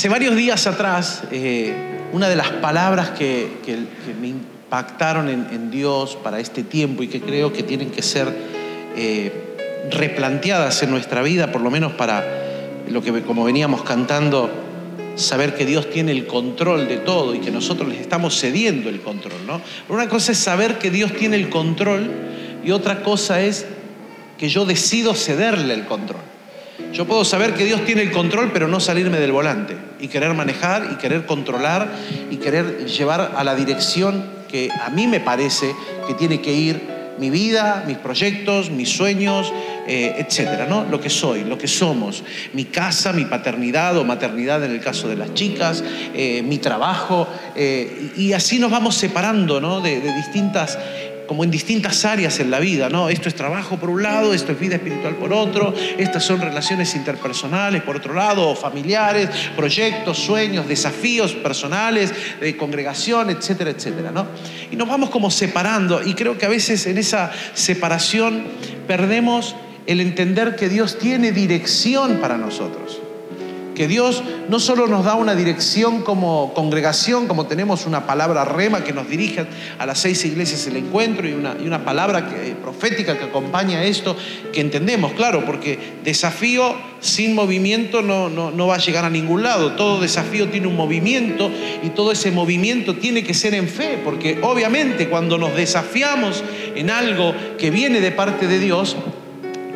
Hace varios días atrás, eh, una de las palabras que, me impactaron en, en Dios para este tiempo y que creo que tienen que ser eh, replanteadas en nuestra vida, por lo menos para lo que como veníamos cantando, saber que Dios tiene el control de todo y que nosotros les estamos cediendo el control, ¿no? Una cosa es saber que Dios tiene el control y otra cosa es que yo decido cederle el control. Yo puedo saber que Dios tiene el control, pero no salirme del volante y querer manejar y querer controlar y querer llevar a la dirección que a mí me parece que tiene que ir mi vida, mis proyectos, mis sueños, eh, etcétera, ¿no? Lo que soy, lo que somos, mi casa, mi paternidad o maternidad en el caso de las chicas, eh, mi trabajo, eh, y así nos vamos separando, ¿no? De distintas como en distintas áreas en la vida, ¿no? Esto es trabajo por un lado, esto es vida espiritual por otro, estas son relaciones interpersonales por otro lado, o familiares, proyectos, sueños, desafíos personales, de congregación, etcétera, etcétera, ¿no? Y nos vamos como separando y creo que a veces en esa separación perdemos el entender que Dios tiene dirección para nosotros que Dios no solo nos da una dirección como congregación, como tenemos una palabra rema que nos dirige a las seis iglesias el encuentro y una, y una palabra que- profética que acompaña esto, que entendemos, claro, porque desafío sin movimiento no, no, no va a llegar a ningún lado. Todo desafío tiene un movimiento y todo ese movimiento tiene que ser en fe, porque obviamente cuando nos desafiamos en algo que viene de parte de Dios,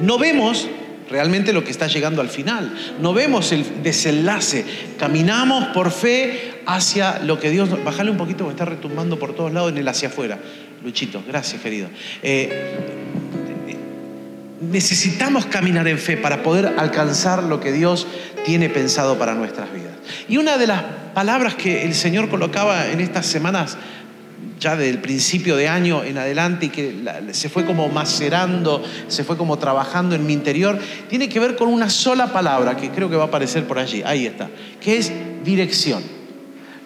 no vemos realmente lo que está llegando al final. No vemos el desenlace. Caminamos por fe hacia lo que Dios... Bájale un poquito porque está retumbando por todos lados en el hacia afuera. Luchito, gracias querido. Eh, necesitamos caminar en fe para poder alcanzar lo que Dios tiene pensado para nuestras vidas. Y una de las palabras que el Señor colocaba en estas semanas ya del principio de año en adelante y que se fue como macerando, se fue como trabajando en mi interior, tiene que ver con una sola palabra que creo que va a aparecer por allí, ahí está, que es dirección.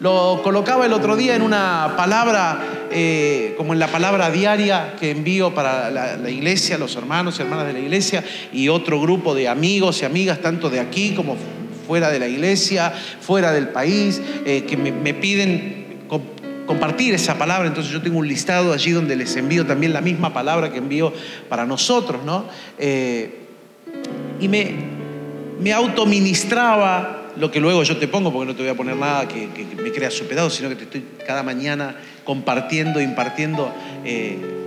Lo colocaba el otro día en una palabra, eh, como en la palabra diaria que envío para la, iglesia, los hermanos y hermanas de la iglesia y otro grupo de amigos y amigas, tanto de aquí como fuera de la iglesia, fuera del país, eh, que me, piden compartir esa palabra. Entonces yo tengo un listado allí donde les envío también la misma palabra que envío para nosotros, ¿no? Eh, y me, me autoministraba lo que luego yo te pongo, porque no te voy a poner nada que, me crea su pedazo, sino que te estoy cada mañana compartiendo, impartiendo eh,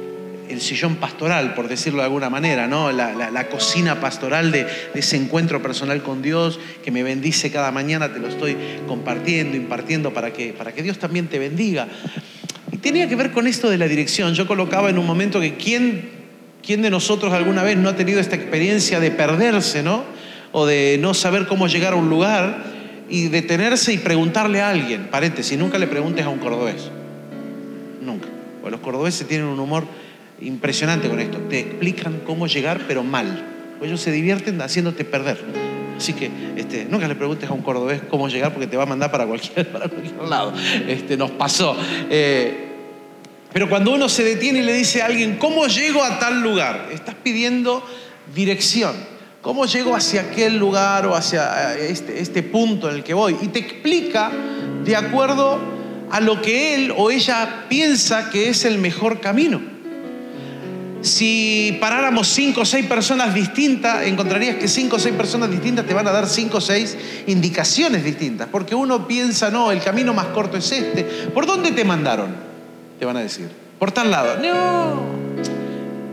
el sillón pastoral, por decirlo de alguna manera, ¿no? la, cocina pastoral de, de ese encuentro personal con Dios que me bendice cada mañana, te lo estoy compartiendo, impartiendo para que, para que Dios también te bendiga. Y tenía que ver con esto de la dirección. Yo colocaba en un momento que quién, quién de nosotros alguna vez no ha tenido esta experiencia de perderse, ¿no? O de no saber cómo llegar a un lugar y detenerse y preguntarle a alguien. Paréntesis, nunca le preguntes a un cordobés. Nunca. Porque los cordobeses tienen un humor impresionante con esto. Te explican cómo llegar, pero mal. Ellos se divierten haciéndote perder. Así que este, nunca le preguntes a un cordobés cómo llegar porque te va a mandar para cualquier, para cualquier lado. Este, nos pasó. Eh, pero cuando uno se detiene y le dice a alguien, ¿cómo llego a tal lugar? Estás pidiendo dirección. ¿Cómo llego hacia aquel lugar o hacia eh, este, este punto en el que voy? Y te explica de acuerdo a lo que él o ella piensa que es el mejor camino. Si paráramos cinco o seis personas distintas, encontrarías que cinco o seis personas distintas te van a dar cinco o seis indicaciones distintas. Porque uno piensa, no, el camino más corto es este. ¿Por dónde te mandaron? Te van a decir. Por tal lado. No.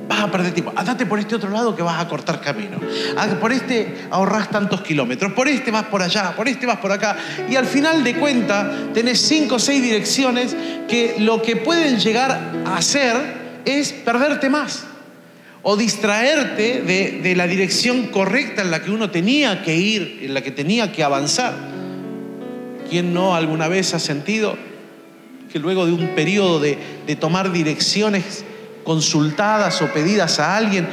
Vas a perder tiempo. Andate por este otro lado que vas a cortar camino. Ah, Por este ahorrás tantos kilómetros. Por este vas por allá. Por este vas por acá. Y al final de cuentas tenés cinco o seis direcciones que lo que pueden llegar a hacer es perderte más o distraerte de, de la dirección correcta en la que uno tenía que ir, en la que tenía que avanzar. ¿Quién no alguna vez ha sentido que luego de un periodo de, de tomar direcciones consultadas o pedidas a alguien,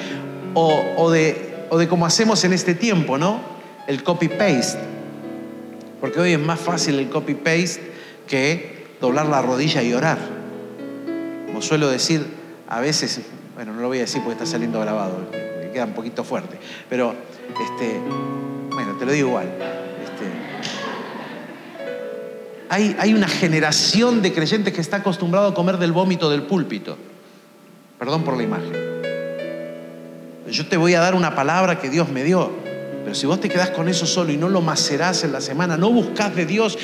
o, o de, o de como hacemos en este tiempo, ¿no? El copy-paste. Porque hoy es más fácil el copy-paste que doblar la rodilla y orar. Como suelo decir, a veces, bueno, no lo voy a decir porque está saliendo grabado, me queda un poquito fuerte, pero, este, bueno, te lo digo igual. Este, hay, hay una generación de creyentes que está acostumbrado a comer del vómito del púlpito. Perdón por la imagen. Yo te voy a dar una palabra que Dios me dio. Pero si vos te quedás con eso solo y no lo macerás en la semana, no buscas de Dios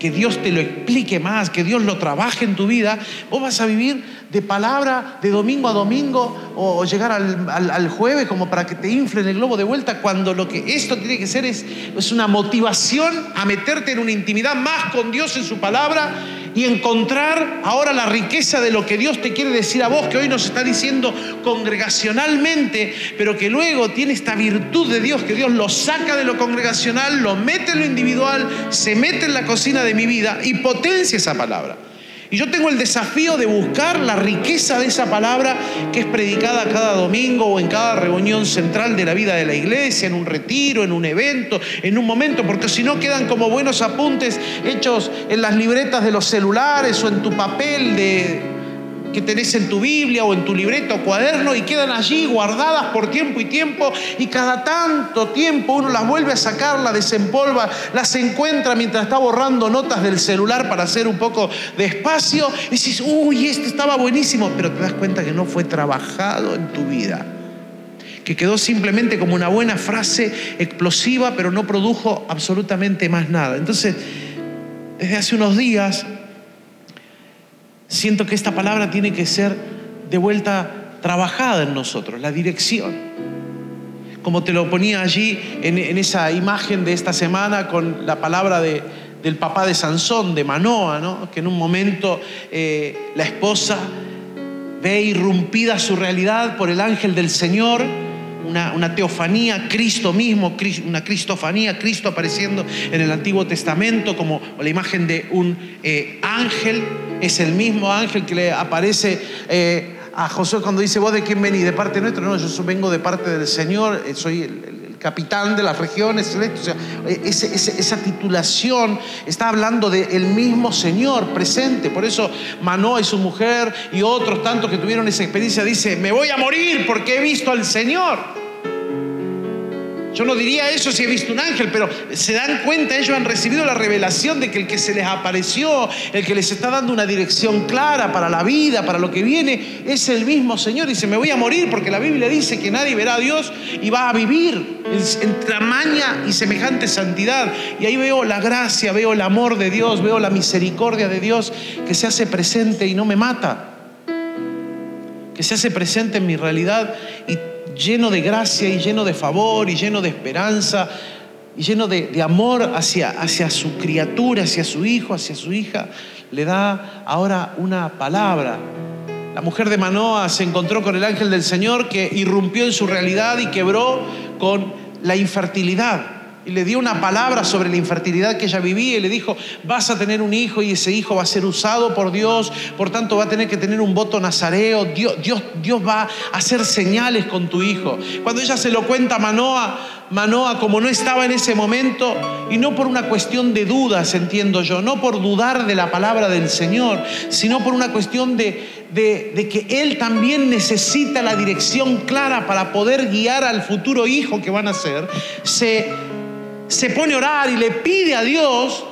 que Dios te lo explique más, que Dios lo trabaje en tu vida, vos vas a vivir de palabra de domingo a domingo o, llegar al, jueves como para que te inflen el globo de vuelta, cuando lo que esto tiene que ser es, es una motivación a meterte en una intimidad más con Dios en su palabra y encontrar ahora la riqueza de lo que Dios te quiere decir a vos, que hoy nos está diciendo congregacionalmente, pero que luego tiene esta virtud de Dios, que Dios lo saca de lo congregacional, lo mete en lo individual, se mete en la cocina de mi vida y potencia esa palabra. Y yo tengo el desafío de buscar la riqueza de esa palabra que es predicada cada domingo o en cada reunión central de la vida de la iglesia, en un retiro, en un evento, en un momento, porque si no quedan como buenos apuntes hechos en las libretas de los celulares o en tu papel de que tenés en tu Biblia o en tu libreta o cuaderno y quedan allí guardadas por tiempo y tiempo y cada tanto tiempo uno las vuelve a sacar, las desempolva, las encuentra mientras está borrando notas del celular para hacer un poco de espacio y dices, uy, esto estaba buenísimo, pero te das cuenta que no fue trabajado en tu vida, que quedó simplemente como una buena frase explosiva, pero no produjo absolutamente más nada. Entonces, desde hace unos días siento que esta palabra tiene que ser de vuelta trabajada en nosotros, la dirección. Como te lo ponía allí en, esa imagen de esta semana con la palabra del papá de Sansón, de Manoa, que en un momento eh, la esposa ve irrumpida su realidad por el ángel del Señor, una, teofanía, Cristo mismo, una cristofanía, Cristo apareciendo en el Antiguo Testamento como la imagen de un eh, ángel. Es el mismo ángel que le aparece eh, a Josué cuando dice, vos de quién venís, de parte nuestra, no, yo vengo de parte del Señor, eh, soy el, capitán de las regiones. Eh, esa titulación está hablando del mismo Señor presente. Por eso Manoa y su mujer y otros tantos que tuvieron esa experiencia dice, me voy a morir porque he visto al Señor. Yo no diría eso si he visto un ángel, pero se dan cuenta, ellos han recibido la revelación de que el que se les apareció, el que les está dando una dirección clara para la vida, para lo que viene, es el mismo Señor. Dice, me voy a morir porque la Biblia dice que nadie verá a Dios y va a vivir en, tamaña y semejante santidad. Y ahí veo la gracia, veo el amor de Dios, veo la misericordia de Dios que se hace presente y no me mata que se hace presente en mi realidad y lleno de gracia y lleno de favor y lleno de esperanza y lleno de, amor hacia, hacia su criatura, hacia su hijo, hacia su hija, le da ahora una palabra. La mujer de Manoa se encontró con el ángel del Señor que irrumpió en su realidad y quebró con la infertilidad y le dio una palabra sobre la infertilidad que ella vivía y le dijo, vas a tener un hijo y ese hijo va a ser usado por Dios, por tanto va a tener que tener un voto nazareo, Dios, Dios, Dios va a hacer señales con tu hijo. Cuando ella se lo cuenta a Manoa, Manoa como no estaba en ese momento, y no por una cuestión de dudas, entiendo yo, no por dudar de la palabra del Señor, sino por una cuestión de, de, de que él también necesita la dirección clara para poder guiar al futuro hijo que van a ser, se se pone a orar y le pide a Dios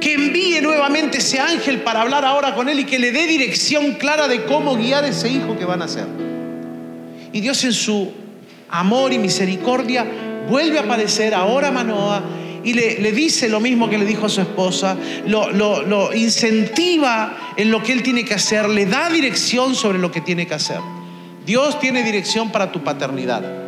que envíe nuevamente ese ángel para hablar ahora con él y que le dé dirección clara de cómo guiar ese hijo que van a hacer. Y Dios en su amor y misericordia vuelve a aparecer ahora a Manoa y le, dice lo mismo que le dijo a su esposa, lo, lo incentiva en lo que él tiene que hacer, le da dirección sobre lo que tiene que hacer. Dios tiene dirección para tu paternidad.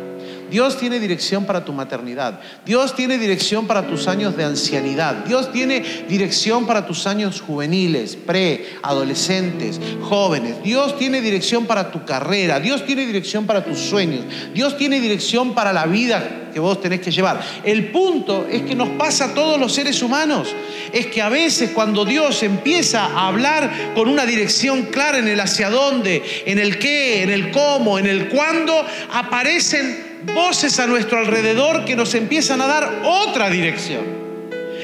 Dios tiene dirección para tu maternidad. Dios tiene dirección para tus años de ancianidad. Dios tiene dirección para tus años juveniles, pre, adolescentes, jóvenes. Dios tiene dirección para tu carrera. Dios tiene dirección para tus sueños. Dios tiene dirección para la vida que vos tenés que llevar. El punto es que nos pasa a todos los seres humanos. Es que a veces cuando Dios empieza a hablar con una dirección clara en el hacia dónde, en el qué, en el cómo, en el cuándo, aparecen voces a nuestro alrededor que nos empiezan a dar otra dirección,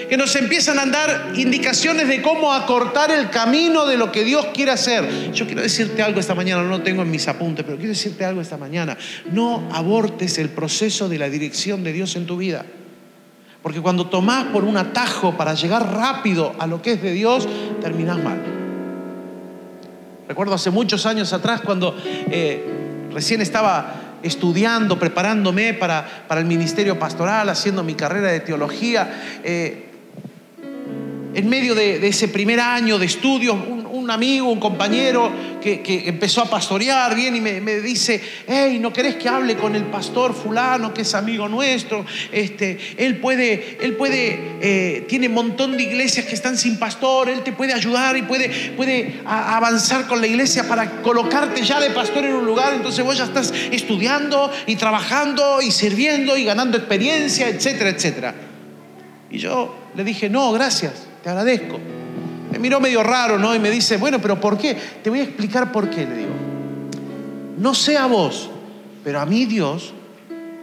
que nos empiezan a dar indicaciones de cómo acortar el camino de lo que Dios quiere hacer. Yo quiero decirte algo esta mañana, no lo tengo en mis apuntes, pero quiero decirte algo esta mañana. No abortes el proceso de la dirección de Dios en tu vida. Porque cuando tomás por un atajo para llegar rápido a lo que es de Dios, terminás mal. Recuerdo hace muchos años atrás cuando eh, recién estaba estudiando, preparándome para, para, el ministerio pastoral, haciendo mi carrera de teología. Eh, en medio de, ese primer año de estudios, un, amigo, un compañero que, empezó a pastorear bien y me, dice, hey, ¿no querés que hable con el pastor fulano, que es amigo nuestro? Este, él puede, él puede, eh, tiene un montón de iglesias que están sin pastor, él te puede ayudar y puede, puede avanzar con la iglesia para colocarte ya de pastor en un lugar, entonces vos ya estás estudiando y trabajando y sirviendo y ganando experiencia, etcétera, etcétera. Y yo le dije, no, gracias te agradezco. Me miró medio raro, ¿no? Y me dice, bueno, pero ¿por qué? Te voy a explicar por qué, le digo. No sé a vos, pero a mí Dios,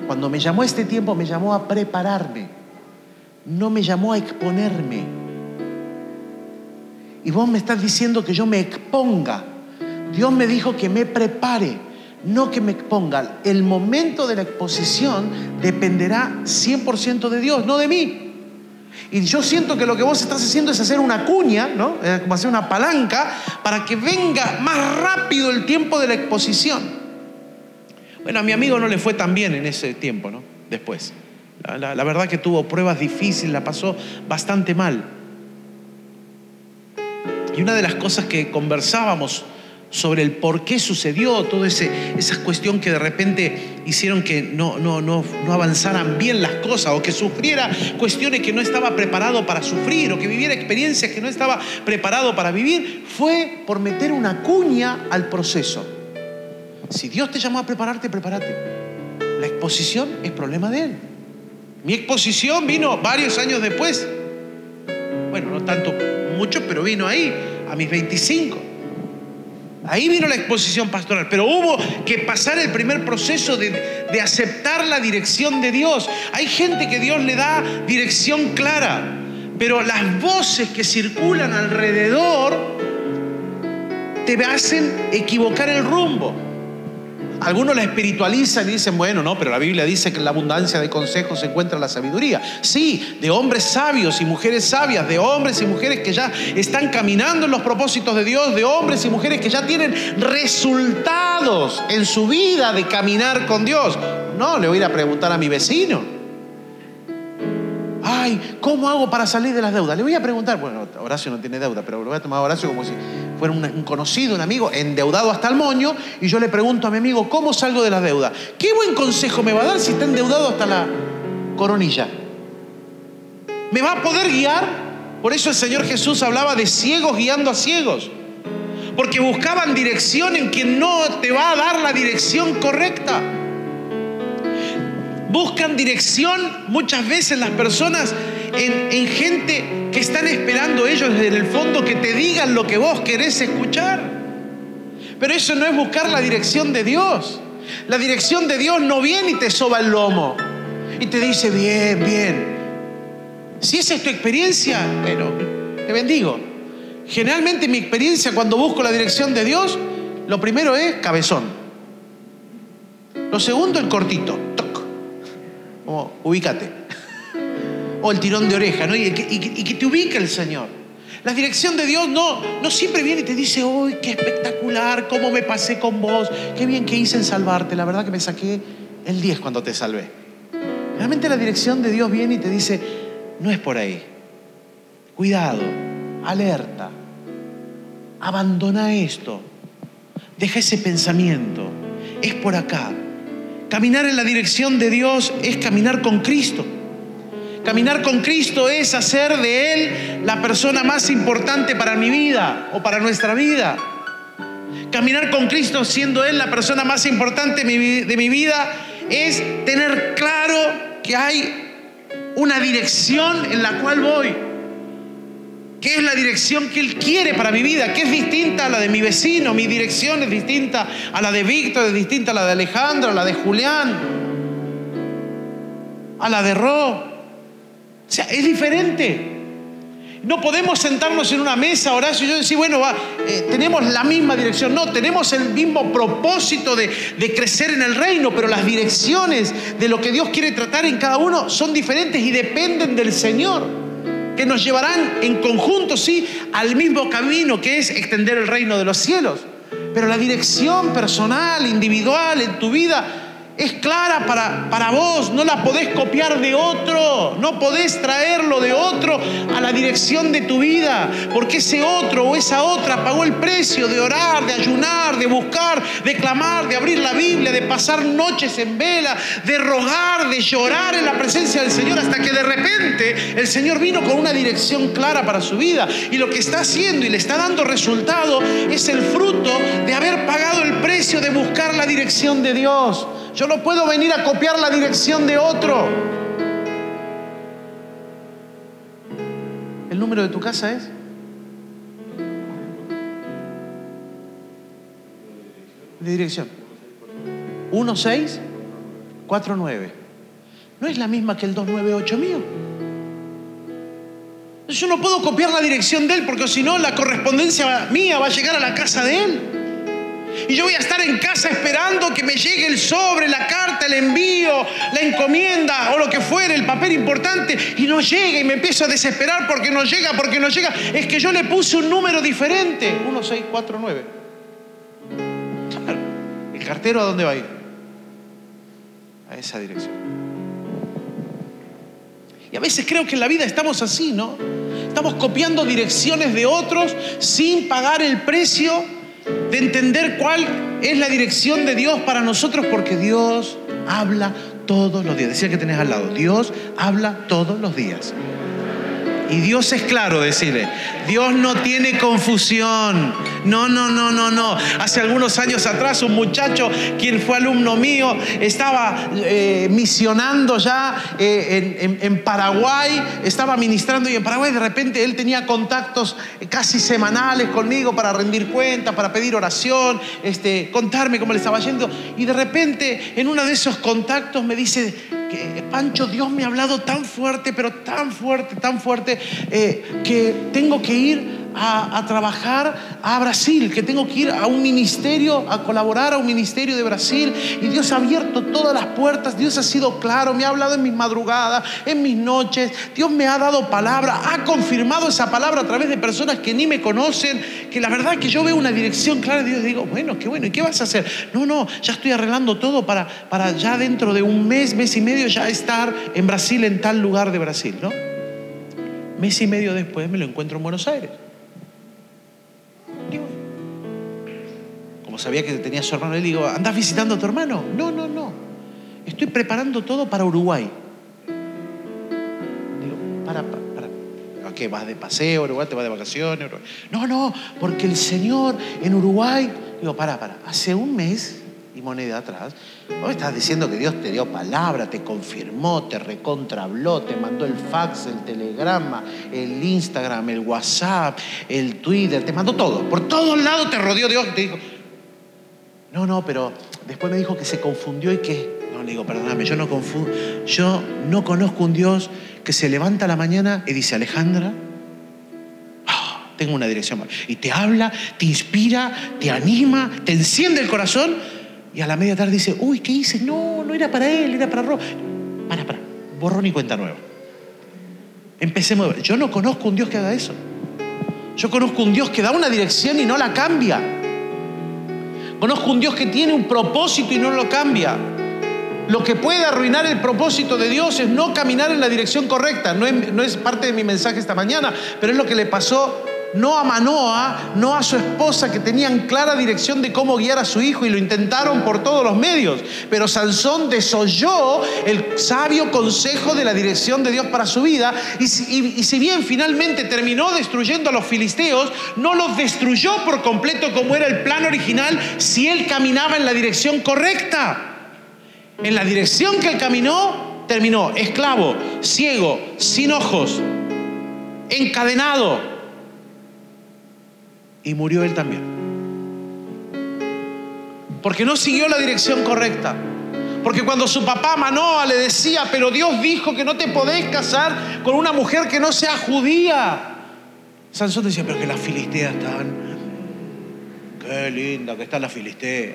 cuando me llamó este tiempo, me llamó a prepararme. No me llamó a exponerme. Y vos me estás diciendo que yo me exponga. Dios me dijo que me prepare, no que me exponga. El momento de la exposición dependerá 100% de Dios, no de mí. Y yo siento que lo que vos estás haciendo es hacer una cuña, ¿no? Como hacer una palanca para que venga más rápido el tiempo de la exposición. Bueno, a mi amigo no le fue tan bien en ese tiempo, ¿no? Después. La, la verdad que tuvo pruebas difíciles, la pasó bastante mal. Y una de las cosas que conversábamos sobre el por qué sucedió, toda esa cuestión que de repente hicieron que no, no, no, no avanzaran bien las cosas o que sufriera cuestiones que no estaba preparado para sufrir o que viviera experiencias que no estaba preparado para vivir, fue por meter una cuña al proceso. Si Dios te llamó a prepararte, prepárate. La exposición es problema de Él. Mi exposición vino varios años después. Bueno, no tanto mucho, pero vino ahí, a mis 25. Ahí vino la exposición pastoral, pero hubo que pasar el primer proceso de, aceptar la dirección de Dios. Hay gente que Dios le da dirección clara, pero las voces que circulan alrededor te hacen equivocar el rumbo. Algunos la espiritualizan y dicen, bueno, no, pero la Biblia dice que en la abundancia de consejos se encuentra la sabiduría. Sí, de hombres sabios y mujeres sabias, de hombres y mujeres que ya están caminando en los propósitos de Dios, de hombres y mujeres que ya tienen resultados en su vida de caminar con Dios. No, le voy a ir a preguntar a mi vecino ay, ¿cómo hago para salir de las deudas? Le voy a preguntar, bueno, Horacio no tiene deuda, pero lo voy a tomar a Horacio como si fuera un, conocido, un amigo, endeudado hasta el moño, y yo le pregunto a mi amigo, ¿cómo salgo de las deudas? ¿Qué buen consejo me va a dar si está endeudado hasta la coronilla? ¿Me va a poder guiar? Por eso el Señor Jesús hablaba de ciegos guiando a ciegos. Porque buscaban dirección en quien no te va a dar la dirección correcta buscan dirección muchas veces las personas en, gente que están esperando ellos desde el fondo que te digan lo que vos querés escuchar. Pero eso no es buscar la dirección de Dios. La dirección de Dios no viene y te soba el lomo y te dice, bien, bien. Si esa es tu experiencia, bueno, te bendigo. Generalmente mi experiencia cuando busco la dirección de Dios, lo primero es cabezón. Lo segundo, el cortito como ubícate. O el tirón de oreja, ¿no? Y que, te ubique el Señor. La dirección de Dios no, no siempre viene y te dice, uy, qué espectacular, cómo me pasé con vos, qué bien que hice en salvarte, la verdad que me saqué el 10 cuando te salvé. Realmente la dirección de Dios viene y te dice, no es por ahí. Cuidado, alerta, abandona esto, deja ese pensamiento, es por acá. Caminar en la dirección de Dios es caminar con Cristo. Caminar con Cristo es hacer de Él la persona más importante para mi vida o para nuestra vida. Caminar con Cristo siendo Él la persona más importante de mi vida es tener claro que hay una dirección en la cual voy. ¿Qué es la dirección que Él quiere para mi vida? ¿Qué es distinta a la de mi vecino? Mi dirección es distinta a la de Víctor, es distinta a la de Alejandro, a la de Julián, a la de Ro. O sea, es diferente. No podemos sentarnos en una mesa, Horacio, y yo decir, bueno, eh, tenemos la misma dirección. No, tenemos el mismo propósito de crecer en el reino, pero las direcciones de lo que Dios quiere tratar en cada uno son diferentes y dependen del Señor, que nos llevarán en conjunto, sí, al mismo camino que es extender el reino de los cielos. Pero la dirección personal, individual en tu vida es clara para, para vos, no la podés copiar de otro, no podés traerlo de otro a la dirección de tu vida, porque ese otro o esa otra pagó el precio de orar, de ayunar, de buscar, de clamar, de abrir la Biblia, de pasar noches en vela, de rogar, de llorar en la presencia del Señor, hasta que de repente el Señor vino con una dirección clara para su vida. Y lo que está haciendo y le está dando resultado es el fruto de haber pagado el precio de buscar la dirección de Dios. Yo no puedo venir a copiar la dirección de otro. ¿El número de tu casa es? De dirección. 1649. No es la misma que el 298 mío. Yo no puedo copiar la dirección de él porque si no la correspondencia mía va a llegar a la casa de él. Y yo voy a estar en casa esperando que me llegue el sobre, la carta, el envío, la encomienda o lo que fuere, el papel importante, y no llega y me empiezo a desesperar porque no llega, porque no llega. Es que yo le puse un número diferente, 1649. Claro, ¿el cartero a dónde va a ir? A esa dirección. Y a veces creo que en la vida estamos así, ¿no? Estamos copiando direcciones de otros sin pagar el precio de entender cuál es la dirección de Dios para nosotros, porque Dios habla todos los días. Decía que tenés al lado, Dios habla todos los días. Y Dios es claro, decirle, Dios no tiene confusión. No, no, no, no, no. Hace algunos años atrás un muchacho, quien fue alumno mío, estaba eh, misionando ya eh, en, Paraguay, estaba ministrando y en Paraguay de repente él tenía contactos casi semanales conmigo para rendir cuentas, para pedir oración, este, contarme cómo le estaba yendo. Y de repente en uno de esos contactos me dice, Pancho, Dios me ha hablado tan fuerte, pero tan fuerte, tan fuerte, eh, que tengo que ir a, trabajar a Brasil, que tengo que ir a un ministerio, a colaborar a un ministerio de Brasil. Y Dios ha abierto todas las puertas, Dios ha sido claro, me ha hablado en mis madrugadas, en mis noches, Dios me ha dado palabra, ha confirmado esa palabra a través de personas que ni me conocen, que la verdad que yo veo una dirección clara de Dios digo, bueno, qué bueno, ¿y qué vas a hacer? No, no, ya estoy arreglando todo para, para ya dentro de un mes, mes y medio ya estar en Brasil, en tal lugar de Brasil, ¿no? Mes y medio después me lo encuentro en Buenos Aires. Sabía que tenía su hermano, le digo, ¿andas visitando a tu hermano? No, no, no. Estoy preparando todo para Uruguay. Digo, para, para, para. qué? ¿Vas de paseo, Uruguay? ¿Te vas de vacaciones? No, no, porque el Señor en Uruguay. Digo, para, para. Hace un mes y moneda atrás, vos estás diciendo que Dios te dio palabra, te confirmó, te recontrabló, te mandó el fax, el telegrama, el Instagram, el WhatsApp, el Twitter, te mandó todo. Por todos lados te rodeó Dios. Te dijo, no, no, pero después me dijo que se confundió y que... No, le digo, perdóname, yo no confundo. Yo no conozco un Dios que se levanta a la mañana y dice, Alejandra, ah, tengo una dirección. Y te habla, te inspira, te anima, te enciende el corazón y a la media tarde dice, uy, ¿qué hice? No, no era para él, era para Ro. Para, para, borrón y cuenta nueva. Empecemos. Yo no conozco un Dios que haga eso. Yo conozco un Dios que da una dirección y no la cambia. Conozco un Dios que tiene un propósito y no lo cambia. Lo que puede arruinar el propósito de Dios es no caminar en la dirección correcta. No es, parte de mi mensaje esta mañana, pero es lo que le pasó no a Manoa, no a su esposa, que tenían clara dirección de cómo guiar a su hijo y lo intentaron por todos los medios. Pero Sansón desoyó el sabio consejo de la dirección de Dios para su vida y, y si bien finalmente terminó destruyendo a los filisteos, no los destruyó por completo como era el plan original si él caminaba en la dirección correcta. En la dirección que él caminó, terminó esclavo, ciego, sin ojos, encadenado y murió él también. Porque no siguió la dirección correcta. Porque cuando su papá Manoa le decía, pero Dios dijo que no te podés casar con una mujer que no sea judía. Sansón decía, pero que las filisteas están, qué linda que está la filistea.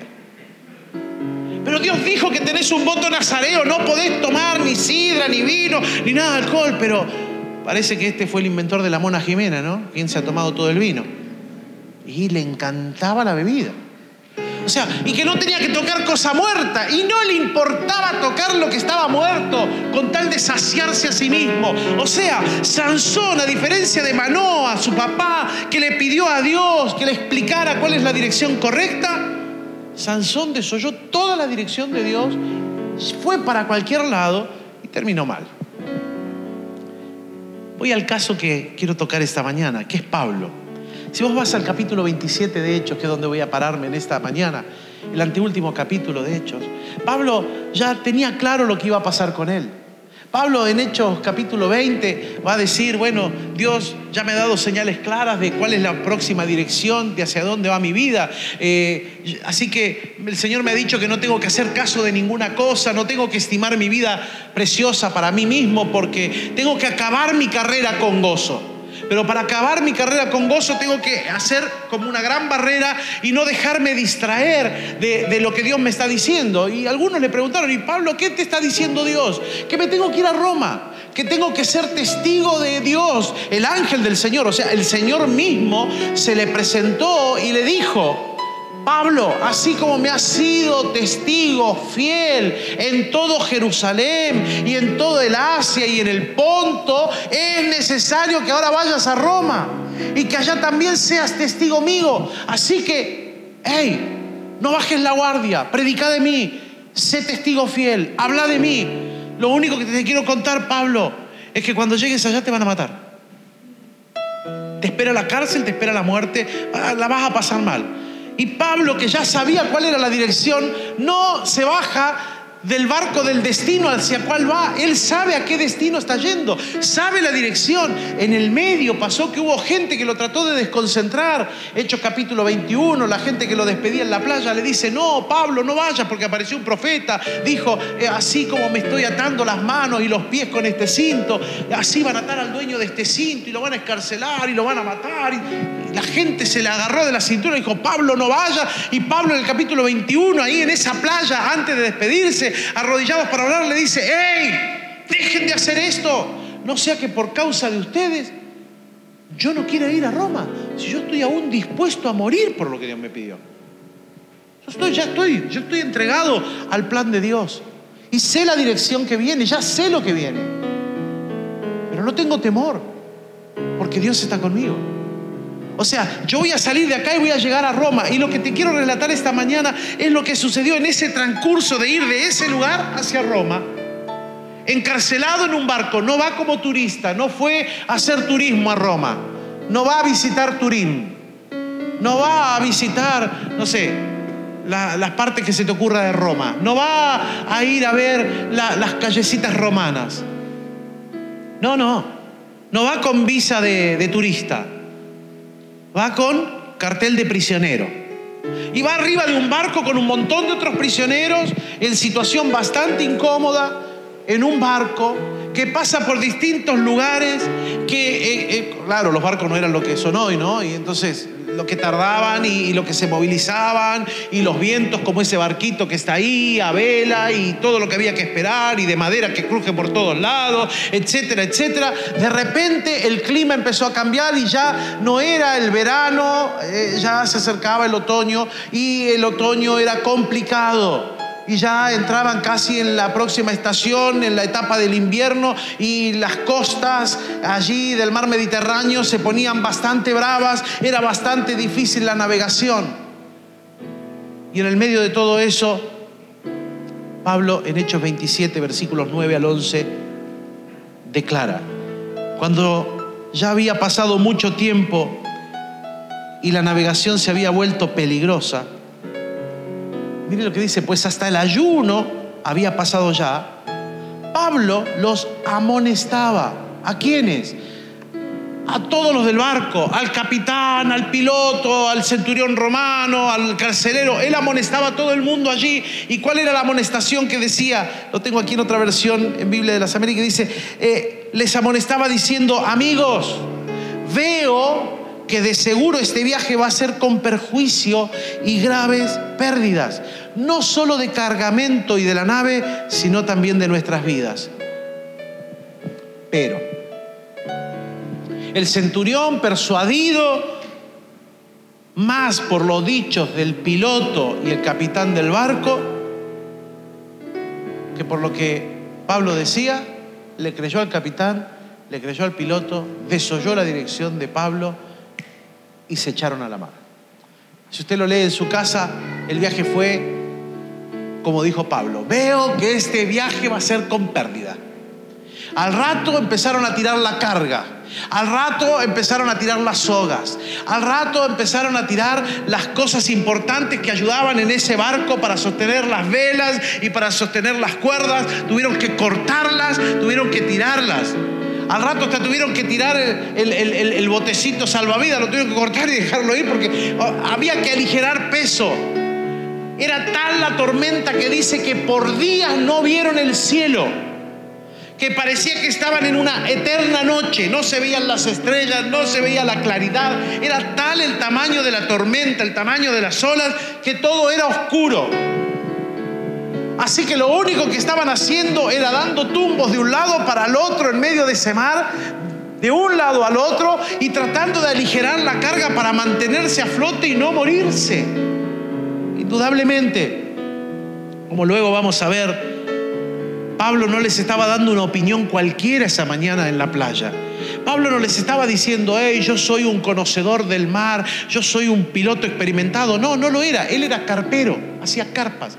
Pero Dios dijo que tenés un voto nazareo, no podés tomar ni sidra, ni vino, ni nada de alcohol, pero parece que este fue el inventor de la mona Jimena, ¿no? ¿Quién se ha tomado todo el vino? Y le encantaba la bebida. O sea, y que no tenía que tocar cosa muerta. Y no le importaba tocar lo que estaba muerto con tal de saciarse a sí mismo. O sea, Sansón, a diferencia de Manoa, su papá, que le pidió a Dios que le explicara cuál es la dirección correcta, Sansón desoyó toda la dirección de Dios, fue para cualquier lado y terminó mal. Voy al caso que quiero tocar esta mañana, que es Pablo. Si vos vas al capítulo 27 de Hechos, que es donde voy a pararme en esta mañana, el anteúltimo capítulo de Hechos, Pablo ya tenía claro lo que iba a pasar con él. Pablo en Hechos capítulo 20 va a decir, bueno, Dios ya me ha dado señales claras de cuál es la próxima dirección, de hacia dónde va mi vida. Eh, así que el Señor me ha dicho que no tengo que hacer caso de ninguna cosa, no tengo que estimar mi vida preciosa para mí mismo, porque tengo que acabar mi carrera con gozo. Pero para acabar mi carrera con gozo tengo que hacer como una gran barrera y no dejarme distraer de, lo que Dios me está diciendo. Y algunos le preguntaron, ¿y Pablo qué te está diciendo Dios? Que me tengo que ir a Roma, que tengo que ser testigo de Dios, el ángel del Señor. O sea, el Señor mismo se le presentó y le dijo, Pablo, así como me has sido testigo fiel en todo Jerusalén y en todo el Asia y en el Ponto, es necesario que ahora vayas a Roma y que allá también seas testigo mío. Así que, hey, no bajes la guardia, predica de mí, sé testigo fiel, habla de mí. Lo único que te quiero contar, Pablo, es que cuando llegues allá te van a matar. Te espera la cárcel, te espera la muerte, ah, la vas a pasar mal. Y Pablo, que ya sabía cuál era la dirección, no se baja del barco del destino hacia cuál va. Él sabe a qué destino está yendo, sabe la dirección. En el medio pasó que hubo gente que lo trató de desconcentrar. Hechos capítulo 21, la gente que lo despedía en la playa le dice, no, Pablo, no vayas porque apareció un profeta. Dijo, eh, así como me estoy atando las manos y los pies con este cinto, así van a atar al dueño de este cinto y lo van a escarcelar y lo van a matar. La gente se le agarró de la cintura y dijo, Pablo no vaya. Y Pablo en el capítulo 21, ahí en esa playa, antes de despedirse, arrodillados para hablar, le dice, ¡Ey! Dejen de hacer esto. No sea que por causa de ustedes yo no quiera ir a Roma. Si yo estoy aún dispuesto a morir por lo que Dios me pidió. Yo estoy, ya estoy, yo estoy entregado al plan de Dios. Y sé la dirección que viene, ya sé lo que viene. Pero no tengo temor, porque Dios está conmigo. O sea, yo voy a salir de acá y voy a llegar a Roma. Y lo que te quiero relatar esta mañana es lo que sucedió en ese transcurso de ir de ese lugar hacia Roma. Encarcelado en un barco, no va como turista, no fue a hacer turismo a Roma, no va a visitar Turín, no va a visitar, no sé, las partes que se te ocurra de Roma, no va a ir a ver las callecitas romanas. No, no, no va con visa de turista va con cartel de prisionero. Y va arriba de un barco con un montón de otros prisioneros en situación bastante incómoda, en un barco que pasa por distintos lugares, que, eh, eh, claro, los barcos no eran lo que son hoy, ¿no? Y entonces lo que tardaban y, lo que se movilizaban y los vientos como ese barquito que está ahí a vela y todo lo que había que esperar y de madera que cruje por todos lados, etcétera, etcétera. De repente el clima empezó a cambiar y ya no era el verano, eh, ya se acercaba el otoño y el otoño era complicado y ya entraban casi en la próxima estación, en la etapa del invierno, y las costas allí del mar Mediterráneo se ponían bastante bravas, era bastante difícil la navegación. Y en el medio de todo eso, Pablo en Hechos 27, versículos 9 al 11, declara, cuando ya había pasado mucho tiempo y la navegación se había vuelto peligrosa, Mire lo que dice, pues hasta el ayuno había pasado ya. Pablo los amonestaba. ¿A quiénes? A todos los del barco, al capitán, al piloto, al centurión romano, al carcelero. Él amonestaba a todo el mundo allí. ¿Y cuál era la amonestación que decía? Lo tengo aquí en otra versión en Biblia de las Américas. Dice, eh, les amonestaba diciendo, amigos, veo que de seguro este viaje va a ser con perjuicio y graves pérdidas, no solo de cargamento y de la nave, sino también de nuestras vidas. Pero el centurión persuadido más por los dichos del piloto y el capitán del barco que por lo que Pablo decía, le creyó al capitán, le creyó al piloto, desoyó la dirección de Pablo y se echaron a la mar. Si usted lo lee en su casa, el viaje fue como dijo Pablo, veo que este viaje va a ser con pérdida. Al rato empezaron a tirar la carga. Al rato empezaron a tirar las sogas. Al rato empezaron a tirar las cosas importantes que ayudaban en ese barco para sostener las velas y para sostener las cuerdas. Tuvieron que cortarlas, tuvieron que tirarlas. Al rato hasta tuvieron que tirar el, botecito salvavidas, lo tuvieron que cortar y dejarlo ir porque oh, había que aligerar peso. Era tal la tormenta que dice que por días no vieron el cielo, que parecía que estaban en una eterna noche, no se veían las estrellas, no se veía la claridad, era tal el tamaño de la tormenta, el tamaño de las olas, que todo era oscuro. Así que lo único que estaban haciendo era dando tumbos de un lado para el otro en medio de ese mar, de un lado al otro y tratando de aligerar la carga para mantenerse a flote y no morirse. Indudablemente, como luego vamos a ver, Pablo no les estaba dando una opinión cualquiera esa mañana en la playa. Pablo no les estaba diciendo, hey, yo soy un conocedor del mar, yo soy un piloto experimentado. No, no lo era. Él era carpero, hacía carpas.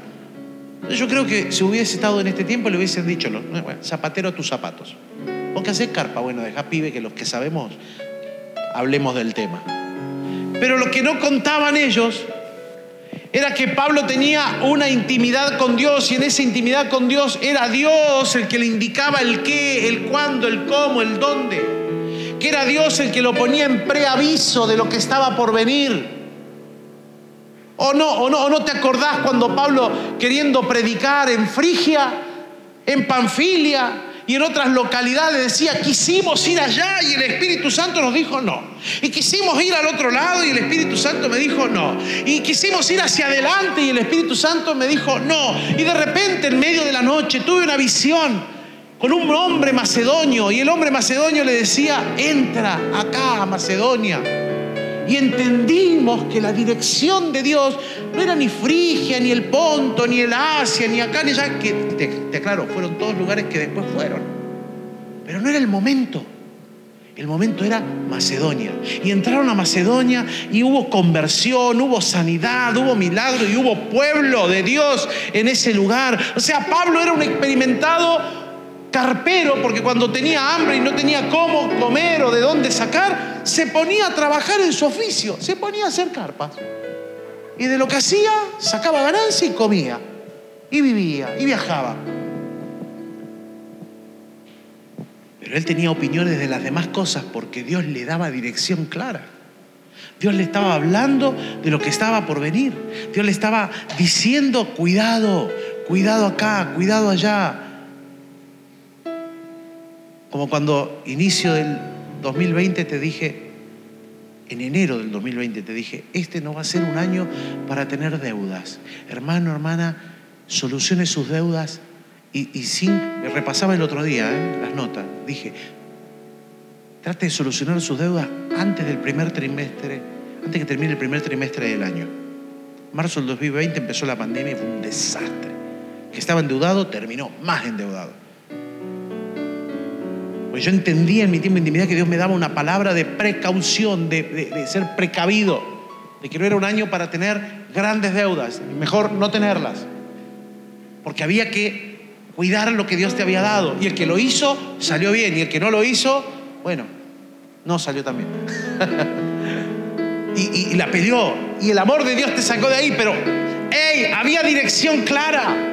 Yo creo que si hubiese estado en este tiempo le hubiesen dicho, zapatero a tus zapatos. ¿O qué haces carpa? Bueno, deja pibe que los que sabemos hablemos del tema. Pero lo que no contaban ellos era que Pablo tenía una intimidad con Dios y en esa intimidad con Dios era Dios el que le indicaba el qué, el cuándo, el cómo, el dónde. Que era Dios el que lo ponía en preaviso de lo que estaba por venir. ¿O no, o no, o no te acordás cuando Pablo queriendo predicar en Frigia, en Panfilia y en otras localidades decía, quisimos ir allá y el Espíritu Santo nos dijo no. Y quisimos ir al otro lado y el Espíritu Santo me dijo no. Y quisimos ir hacia adelante y el Espíritu Santo me dijo no. Y de repente en medio de la noche tuve una visión con un hombre macedonio y el hombre macedonio le decía, entra acá a Macedonia y entendimos que la dirección de Dios no era ni Frigia, ni el Ponto, ni el Asia, ni acá, ni allá, que te, te aclaro, fueron todos lugares que después fueron. Pero no era el momento. El momento era Macedonia. Y entraron a Macedonia y hubo conversión, hubo sanidad, hubo milagro y hubo pueblo de Dios en ese lugar. O sea, Pablo era un experimentado carpero, porque cuando tenía hambre y no tenía cómo comer o de dónde sacar, se ponía a trabajar en su oficio, se ponía a hacer carpas. Y de lo que hacía, sacaba ganancia y comía. Y vivía, y viajaba. Pero él tenía opiniones de las demás cosas porque Dios le daba dirección clara. Dios le estaba hablando de lo que estaba por venir. Dios le estaba diciendo, cuidado, cuidado acá, cuidado allá como cuando inicio del 2020 te dije, en enero del 2020 te dije, este no va a ser un año para tener deudas. Hermano, hermana, solucione sus deudas y, sin, me repasaba el otro día ¿eh? las notas, dije, trate de solucionar sus deudas antes del primer trimestre, antes que termine el primer trimestre del año. Marzo del 2020 empezó la pandemia y fue un desastre. Que estaba endeudado, terminó más endeudado. Pues yo entendía en mi tiempo de intimidad que Dios me daba una palabra de precaución, de, ser precavido, de que no era un año para tener grandes deudas, mejor no tenerlas, porque había que cuidar lo que Dios te había dado. Y el que lo hizo salió bien, y el que no lo hizo, bueno, no salió tan bien. y, la peleó, y el amor de Dios te sacó de ahí, pero, hey, había dirección clara.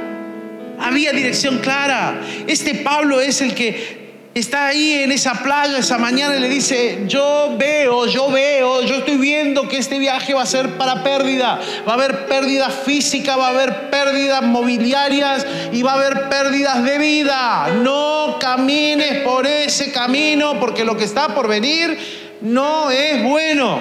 Había dirección clara. Este Pablo es el que está ahí en esa playa esa mañana y le dice, yo veo, yo veo, yo estoy viendo que este viaje va a ser para pérdida. Va a haber pérdida física, va a haber pérdidas mobiliarias y va a haber pérdidas de vida. No camines por ese camino porque lo que está por venir no es bueno.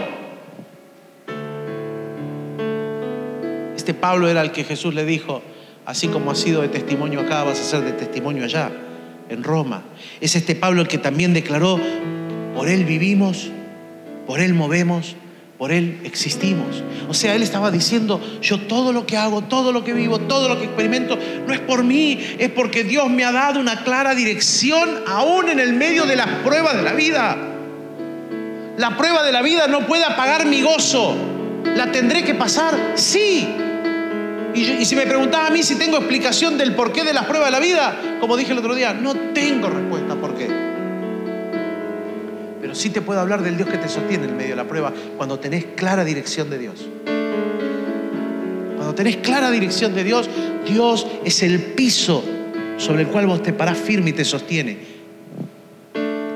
Este Pablo era el que Jesús le dijo, así como has sido de testimonio acá, vas a ser de testimonio allá, en Roma. Es este Pablo el que también declaró, por Él vivimos, por Él movemos, por Él existimos. O sea, Él estaba diciendo, yo todo lo que hago, todo lo que vivo, todo lo que experimento, no es por mí, es porque Dios me ha dado una clara dirección aún en el medio de las pruebas de la vida. La prueba de la vida no puede apagar mi gozo. ¿La tendré que pasar? Sí. Y, si me preguntaba a mí si tengo explicación del porqué de las pruebas de la vida, como dije el otro día, no tengo respuesta por qué. Pero sí te puedo hablar del Dios que te sostiene en medio de la prueba cuando tenés clara dirección de Dios. Cuando tenés clara dirección de Dios, Dios es el piso sobre el cual vos te parás firme y te sostiene.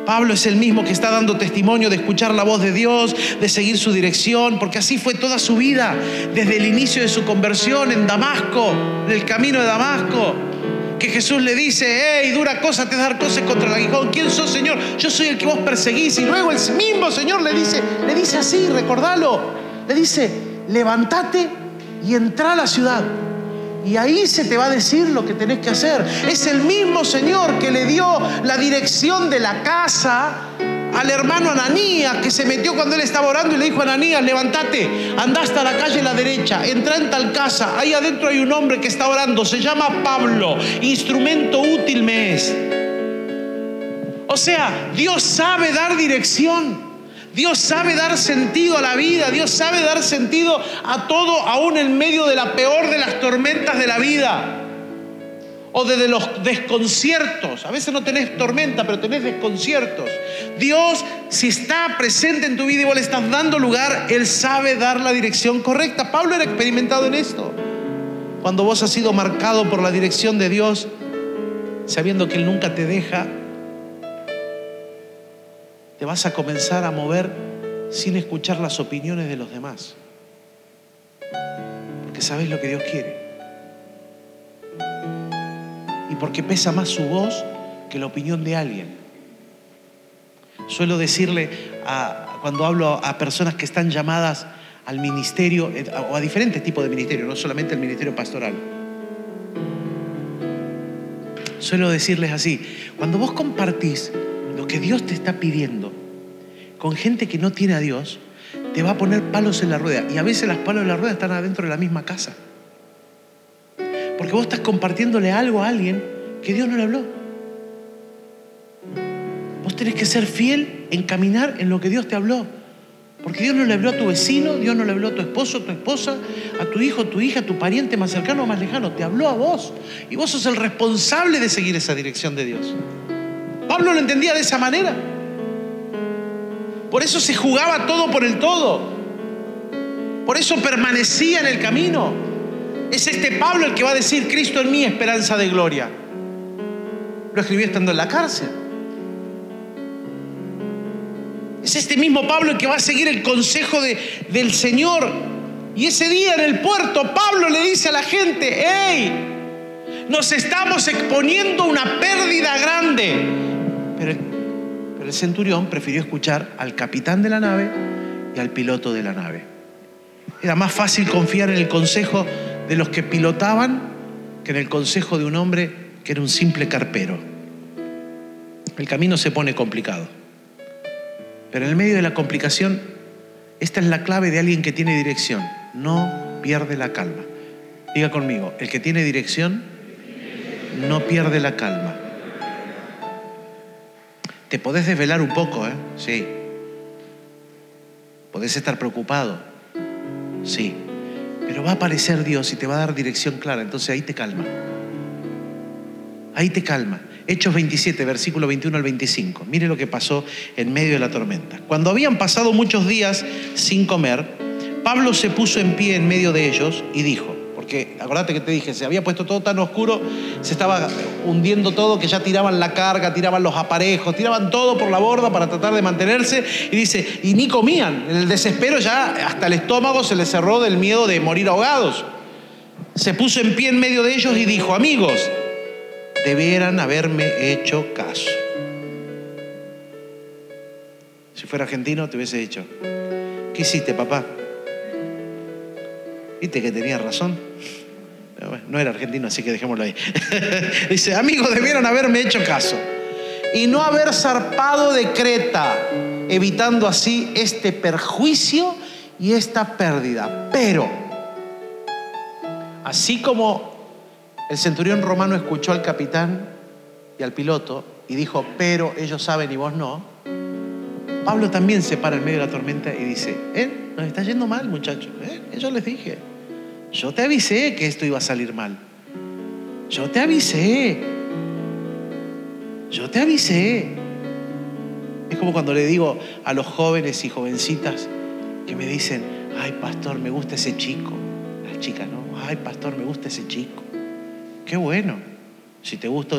Pablo es el mismo que está dando testimonio de escuchar la voz de Dios, de seguir su dirección, porque así fue toda su vida, desde el inicio de su conversión en Damasco, en el camino de Damasco. Que Jesús le dice, hey, dura cosa te dar cosas contra el aguijón. ¿Quién sos, Señor? Yo soy el que vos perseguís. Y luego el mismo Señor le dice, le dice así, recordalo. Le dice, levántate y entra a la ciudad. Y ahí se te va a decir lo que tenés que hacer. Es el mismo Señor que le dio la dirección de la casa al hermano Ananías que se metió cuando él estaba orando y le dijo a Ananías, levántate, anda hasta la calle a la derecha, entra en tal casa, ahí adentro hay un hombre que está orando, se llama Pablo, instrumento útil me es. O sea, Dios sabe dar dirección. Dios sabe dar sentido a la vida, Dios sabe dar sentido a todo, aún en medio de la peor de las tormentas de la vida o de, los desconciertos. A veces no tenés tormenta, pero tenés desconciertos. Dios, si está presente en tu vida y vos le estás dando lugar, Él sabe dar la dirección correcta. Pablo era experimentado en esto. Cuando vos has sido marcado por la dirección de Dios, sabiendo que Él nunca te deja, te vas a comenzar a mover sin escuchar las opiniones de los demás. Porque sabes lo que Dios quiere. Y porque pesa más su voz que la opinión de alguien. Suelo decirle cuando hablo a personas que están llamadas al ministerio eh, o a diferentes tipos de ministerio, no solamente el ministerio pastoral. Suelo decirles así, cuando vos compartís lo que Dios te está pidiendo con gente que no tiene a Dios, te va a poner palos en la rueda. Y a veces las palos en la rueda están adentro de la misma casa. Porque vos estás compartiéndole algo a alguien que Dios no le habló. Vos tenés que ser fiel en caminar en lo que Dios te habló. Porque Dios no le habló a tu vecino, Dios no le habló a tu esposo, tu esposa, a tu hijo, tu hija, a tu pariente más cercano o más lejano. Te habló a vos. Y vos sos el responsable de seguir esa dirección de Dios. Pablo lo entendía de esa manera. Por eso se jugaba todo por el todo. Por eso permanecía en el camino. Es este Pablo el que va a decir, Cristo en mí, esperanza de gloria. Lo escribió estando en la cárcel. Es este mismo Pablo el que va a seguir el consejo del Señor. Y ese día en el puerto, Pablo le dice a la gente, hey, nos estamos exponiendo a una pérdida grande. Pero el centurión prefirió escuchar al capitán de la nave y al piloto de la nave. Era más fácil confiar en el consejo de los que pilotaban que en el consejo de un hombre que era un simple carpero. El camino se pone complicado. Pero en el medio de la complicación, esta es la clave de alguien que tiene dirección. No pierde la calma. Diga conmigo, el que tiene dirección no pierde la calma. Te podés desvelar un poco, ¿eh? Sí. Podés estar preocupado. Sí. Pero va a aparecer Dios y te va a dar dirección clara. Entonces ahí te calma. Ahí te calma. Hechos 27, versículo 21 al 25. Mire lo que pasó en medio de la tormenta. Cuando habían pasado muchos días sin comer, Pablo se puso en pie en medio de ellos y dijo, porque acordate que te dije, se había puesto todo tan oscuro, se estaba hundiendo todo, que ya tiraban la carga, tiraban los aparejos, tiraban todo por la borda para tratar de mantenerse. Y dice, y ni comían. En el desespero ya hasta el estómago se les cerró del miedo de morir ahogados. Se puso en pie en medio de ellos y dijo, amigos, debieran haberme hecho caso. fuera argentino te hubiese dicho, ¿qué hiciste, papá? ¿Viste que tenía razón? no era argentino, así que dejémoslo ahí. Dice, amigos, debieron haberme hecho caso y no haber zarpado de Creta, evitando así este perjuicio y esta pérdida. Pero, así como el centurión romano escuchó al capitán y al piloto y dijo, pero ellos saben y vos no, Pablo también se para en medio de la tormenta y dice, ¿eh? Nos está yendo mal, muchachos. ¿eh? Yo les dije, yo te avisé que esto iba a salir mal. Yo te avisé. Yo te avisé. Es como cuando le digo a los jóvenes y jovencitas que me dicen, ay pastor, me gusta ese chico. Las chicas, ¿no? Ay pastor, me gusta ese chico. Qué bueno. Si te gusta,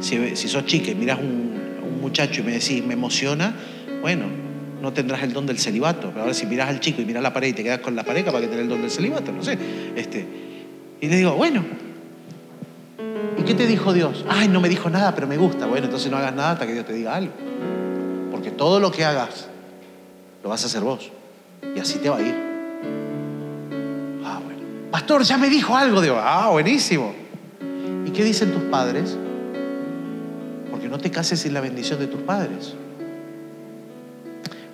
si, sos chica y miras un, un muchacho y me decís, me emociona, bueno, no tendrás el don del celibato. Pero ahora si miras al chico y miras la pared y te quedas con la pareja para que tenga el don del celibato, no sé. Este, y le digo, bueno, ¿y qué te dijo Dios? Ay, no me dijo nada, pero me gusta. Bueno, entonces no hagas nada hasta que Dios te diga algo. Porque todo lo que hagas, lo vas a hacer vos. Y así te va a ir. Ah, bueno. Pastor, ya me dijo algo. Digo, ah, buenísimo. ¿Y qué dicen tus padres? Porque no te cases sin la bendición de tus padres.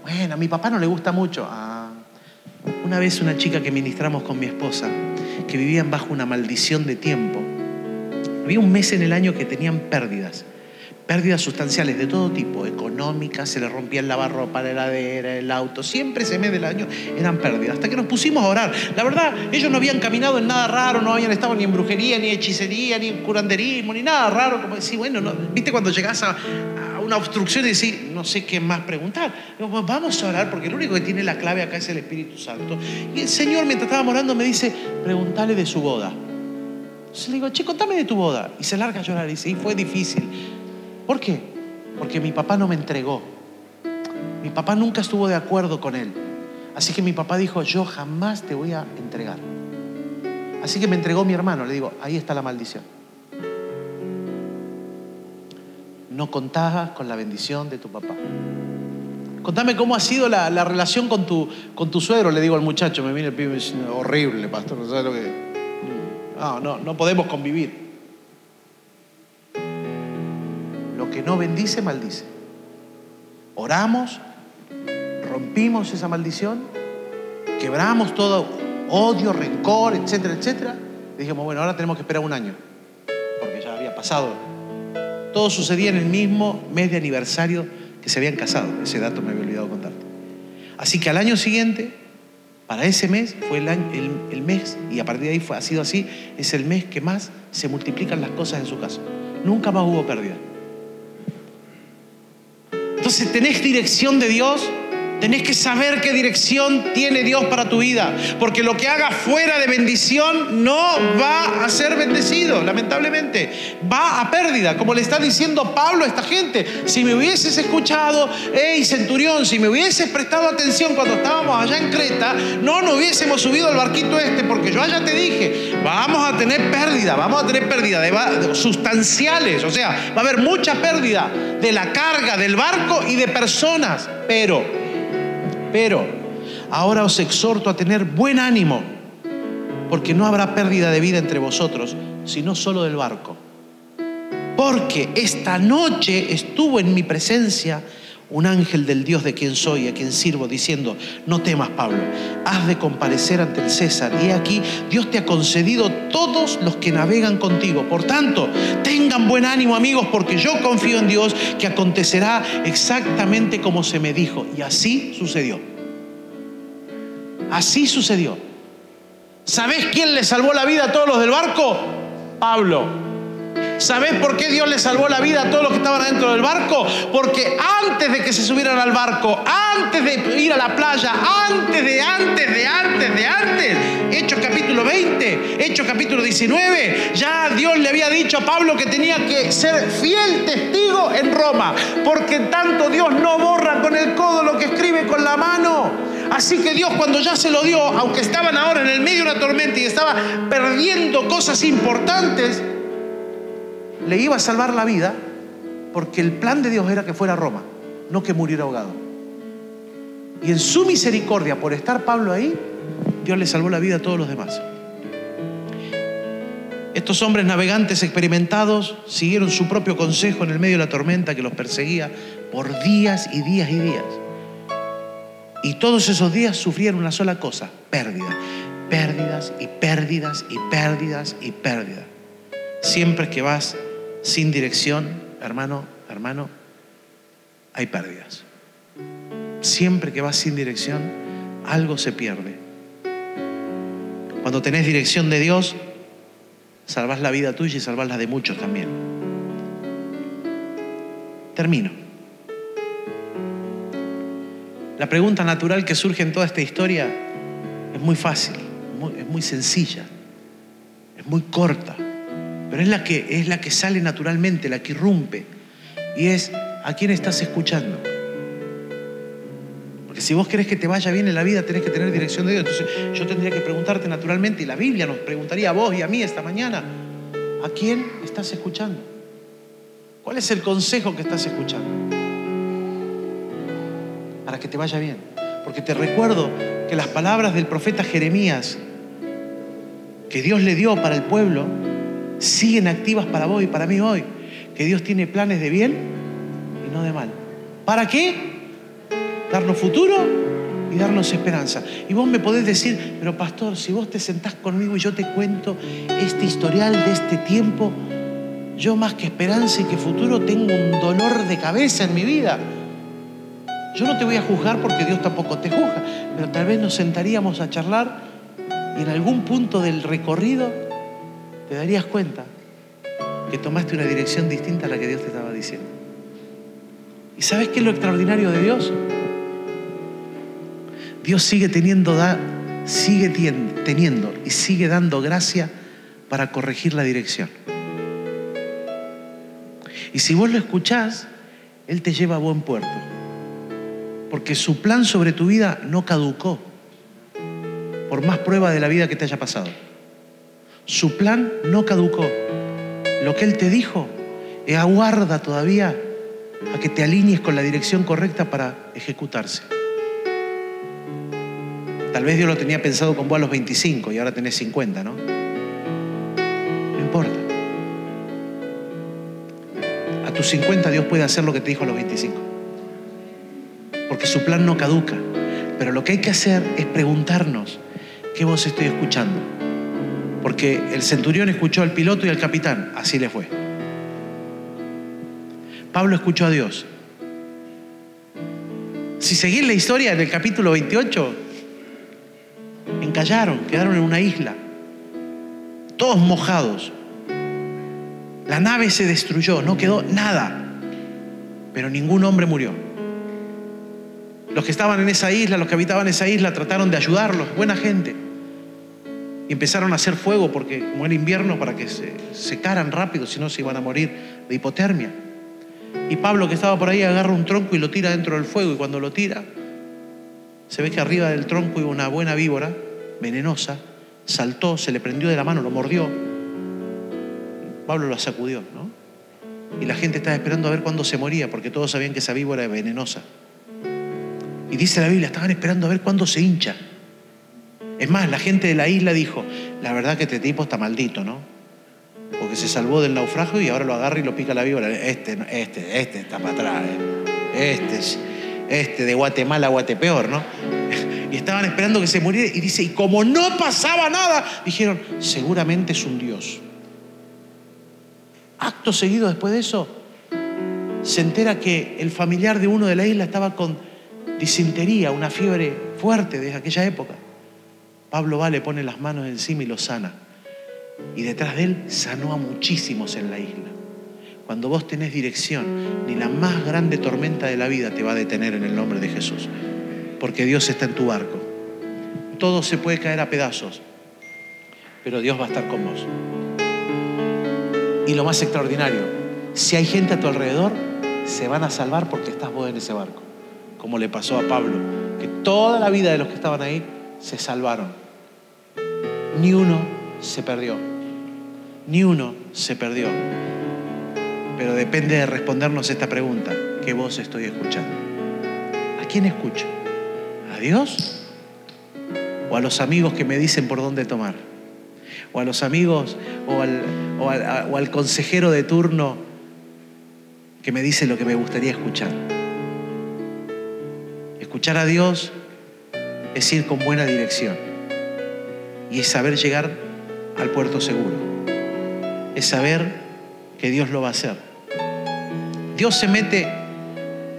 Bueno, a mi papá no le gusta mucho. Ah. Una vez una chica que ministramos con mi esposa, que vivían bajo una maldición de tiempo, había un mes en el año que tenían pérdidas, pérdidas sustanciales de todo tipo, económicas, se le rompía el lavarropa, la heladera, el auto, siempre ese mes del año eran pérdidas, hasta que nos pusimos a orar. La verdad, ellos no habían caminado en nada raro, no habían estado ni en brujería, ni hechicería, ni en curanderismo, ni nada raro, como decir, bueno, viste cuando llegas a, una obstrucción y decir, no sé qué más preguntar. Pues vamos a orar porque el único que tiene la clave acá es el Espíritu Santo. Y el Señor, mientras estaba orando, me dice, pregúntale de su boda. Entonces le digo, che, contame de tu boda. Y se larga a llorar y dice, y fue difícil. ¿Por qué? Porque mi papá no me entregó. Mi papá nunca estuvo de acuerdo con él. Así que mi papá dijo, yo jamás te voy a entregar. Así que me entregó mi hermano. Le digo, ahí está la maldición. No contabas con la bendición de tu papá. Contame cómo ha sido la, relación con tu, suegro, le digo al muchacho, me viene el pibe y dice, horrible, pastor, no sabes lo que... No, no, no podemos convivir. Lo que no bendice, maldice. Oramos, rompimos esa maldición, quebramos todo odio, rencor, etcétera, etcétera. dijimos, bueno, ahora tenemos que esperar un año, porque ya había pasado todo sucedía en el mismo mes de aniversario que se habían casado. Ese dato me había olvidado contarte. Así que al año siguiente, para ese mes, fue el, mes, y a partir de ahí fue, ha sido así, es el mes que más se multiplican las cosas en su casa. Nunca más hubo pérdida. Entonces, ¿tenés dirección de Dios? Tenés que saber qué dirección tiene Dios para tu vida, porque lo que haga fuera de bendición no va a ser bendecido, lamentablemente. Va a pérdida, como le está diciendo Pablo a esta gente. Si me hubieses escuchado, hey centurión, si me hubieses prestado atención cuando estábamos allá en Creta, no nos hubiésemos subido al barquito este, porque yo allá te dije, vamos a tener pérdida, vamos a tener pérdida de, sustanciales, o sea, va a haber mucha pérdida de la carga del barco y de personas, pero pero ahora os exhorto a tener buen ánimo, porque no habrá pérdida de vida entre vosotros, sino solo del barco. Porque esta noche estuvo en mi presencia un ángel del Dios de quien soy, a quien sirvo, diciendo, no temas Pablo, has de comparecer ante el César. Y aquí Dios te ha concedido todos los que navegan contigo. Por tanto, tengan buen ánimo amigos, porque yo confío en Dios que acontecerá exactamente como se me dijo. Y así sucedió. Así sucedió. ¿Sabés quién le salvó la vida a todos los del barco? Pablo. ¿Sabes por qué Dios le salvó la vida a todos los que estaban adentro del barco? Porque antes de que se subieran al barco, antes de ir a la playa, antes de, antes de, antes de, antes, Hechos capítulo 20, Hechos capítulo 19, ya Dios le había dicho a Pablo que tenía que ser fiel testigo en Roma, porque tanto Dios no borra con el codo lo que escribe con la mano. Así que Dios cuando ya se lo dio, aunque estaban ahora en el medio de una tormenta y estaba perdiendo cosas importantes, le iba a salvar la vida porque el plan de Dios era que fuera a Roma, no que muriera ahogado. Y en su misericordia, por estar Pablo ahí, Dios le salvó la vida a todos los demás. Estos hombres navegantes experimentados siguieron su propio consejo en el medio de la tormenta que los perseguía por días y días y días. Y todos esos días sufrieron una sola cosa, pérdida. Pérdidas y pérdidas y pérdidas y pérdidas. Siempre que vas sin dirección, hermano, hermano, hay pérdidas. Siempre que vas sin dirección, algo se pierde. Cuando tenés dirección de Dios, salvás la vida tuya y salvás la de muchos también. Termino. La pregunta natural que surge en toda esta historia es muy fácil, es muy sencilla, es muy corta, pero es la que, es la que sale naturalmente, la que irrumpe, y es a quién estás escuchando. Porque si vos querés que te vaya bien en la vida, tenés que tener dirección de Dios. Entonces yo tendría que preguntarte naturalmente, y la Biblia nos preguntaría a vos y a mí esta mañana, ¿a quién estás escuchando? ¿Cuál es el consejo que estás escuchando? Para que te vaya bien. Porque te recuerdo que las palabras del profeta Jeremías que Dios le dio para el pueblo siguen activas para vos y para mí hoy. Que Dios tiene planes de bien y no de mal. ¿Para qué? darnos futuro y darnos esperanza. Y vos me podés decir, pero pastor, si vos te sentás conmigo y yo te cuento este historial de este tiempo, yo más que esperanza y que futuro tengo un dolor de cabeza en mi vida. Yo no te voy a juzgar porque Dios tampoco te juzga, pero tal vez nos sentaríamos a charlar y en algún punto del recorrido te darías cuenta que tomaste una dirección distinta a la que Dios te estaba diciendo. ¿Y sabes qué es lo extraordinario de Dios? Dios sigue teniendo, sigue teniendo y sigue dando gracia para corregir la dirección. Y si vos lo escuchás, Él te lleva a buen puerto. Porque su plan sobre tu vida no caducó, por más prueba de la vida que te haya pasado. Su plan no caducó. Lo que Él te dijo, aguarda todavía a que te alinees con la dirección correcta para ejecutarse. Tal vez Dios lo tenía pensado con vos a los 25 y ahora tenés 50, ¿no? No importa. A tus 50 Dios puede hacer lo que te dijo a los 25. Porque su plan no caduca. Pero lo que hay que hacer es preguntarnos, ¿qué voz estoy escuchando? Porque el centurión escuchó al piloto y al capitán, así le fue. Pablo escuchó a Dios. Si seguís la historia en el capítulo 28, encallaron, quedaron en una isla, todos mojados. La nave se destruyó, no quedó nada, pero ningún hombre murió. Los que estaban en esa isla, los que habitaban esa isla, trataron de ayudarlos, buena gente. Y empezaron a hacer fuego porque como era invierno para que se secaran rápido, si no se iban a morir de hipotermia. Y Pablo que estaba por ahí agarra un tronco y lo tira dentro del fuego y cuando lo tira, se ve que arriba del tronco iba una buena víbora venenosa, saltó, se le prendió de la mano, lo mordió. Pablo lo sacudió, ¿no? Y la gente estaba esperando a ver cuándo se moría, porque todos sabían que esa víbora era venenosa. Y dice la Biblia, estaban esperando a ver cuándo se hincha. Es más, la gente de la isla dijo, la verdad que este tipo está maldito, ¿no? Porque se salvó del naufragio y ahora lo agarra y lo pica la víbora. Este, este, este está para atrás, ¿eh? este, este de Guatemala Guatepeor, ¿no? y estaban esperando que se muriera. Y dice, y como no pasaba nada, dijeron, seguramente es un Dios. Acto seguido después de eso, se entera que el familiar de uno de la isla estaba con disentería, una fiebre fuerte desde aquella época. Pablo va, le pone las manos encima y lo sana. Y detrás de él sanó a muchísimos en la isla. Cuando vos tenés dirección, ni la más grande tormenta de la vida te va a detener en el nombre de Jesús porque Dios está en tu barco. Todo se puede caer a pedazos, pero Dios va a estar con vos. Y lo más extraordinario, si hay gente a tu alrededor, se van a salvar porque estás vos en ese barco, como le pasó a Pablo, que toda la vida de los que estaban ahí se salvaron. Ni uno se perdió, ni uno se perdió. Pero depende de respondernos esta pregunta, ¿qué voz estoy escuchando? ¿A quién escucho? Dios? ¿O a los amigos que me dicen por dónde tomar? ¿O a los amigos o al- o al consejero de turno que me dice lo que me gustaría escuchar? Escuchar a Dios es ir con buena dirección y es saber llegar al puerto seguro. Es saber que Dios lo va a hacer. Dios se mete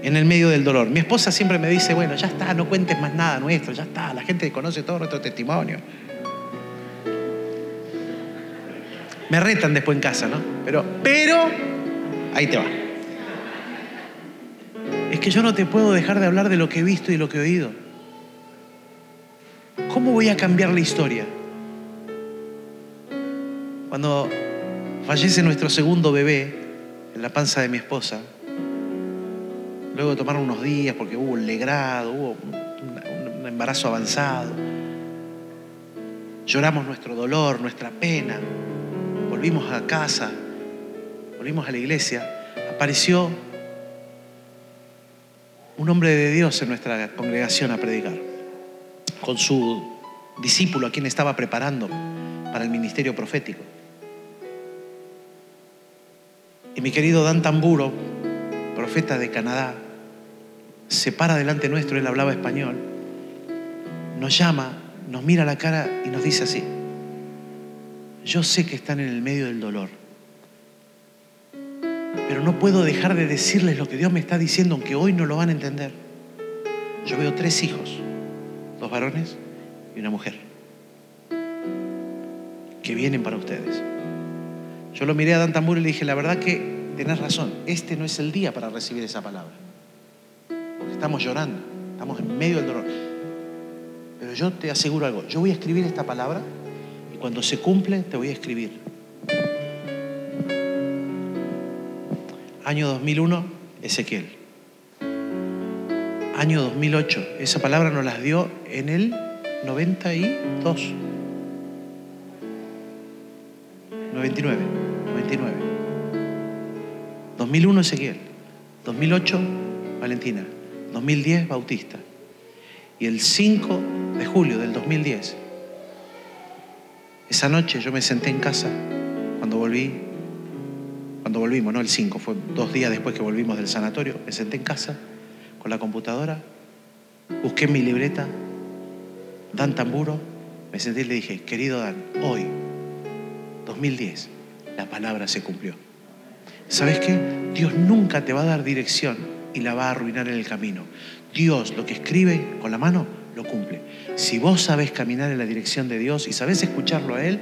en el medio del dolor. Mi esposa siempre me dice, bueno, ya está, no cuentes más nada nuestro, ya está, la gente conoce todo nuestro testimonio. Me retan después en casa, ¿no? Pero, pero, ahí te va. Es que yo no te puedo dejar de hablar de lo que he visto y lo que he oído. ¿Cómo voy a cambiar la historia? Cuando fallece nuestro segundo bebé en la panza de mi esposa, luego de tomar unos días porque hubo un legrado, hubo un embarazo avanzado, lloramos nuestro dolor, nuestra pena, volvimos a casa, volvimos a la iglesia, apareció un hombre de Dios en nuestra congregación a predicar, con su discípulo a quien estaba preparando para el ministerio profético. Y mi querido Dan Tamburo, profeta de Canadá, se para delante nuestro, él hablaba español, nos llama, nos mira a la cara y nos dice así, yo sé que están en el medio del dolor, pero no puedo dejar de decirles lo que Dios me está diciendo, aunque hoy no lo van a entender. Yo veo tres hijos, dos varones y una mujer, que vienen para ustedes. Yo lo miré a Dan Tamburo y le dije, la verdad que tenés razón, este no es el día para recibir esa palabra. Porque estamos llorando, estamos en medio del dolor. Pero yo te aseguro algo, yo voy a escribir esta palabra y cuando se cumple te voy a escribir. Año 2001, Ezequiel. Año 2008, esa palabra nos las dio en el 92. 99, 99. 2001 Ezequiel, 2008 Valentina, 2010 Bautista. Y el 5 de julio del 2010, esa noche yo me senté en casa cuando volví, cuando volvimos, no el 5, fue dos días después que volvimos del sanatorio, me senté en casa con la computadora, busqué mi libreta, Dan Tamburo, me senté y le dije, querido Dan, hoy 2010, la palabra se cumplió. ¿Sabes qué? Dios nunca te va a dar dirección y la va a arruinar en el camino. Dios lo que escribe con la mano lo cumple. Si vos sabés caminar en la dirección de Dios y sabés escucharlo a Él,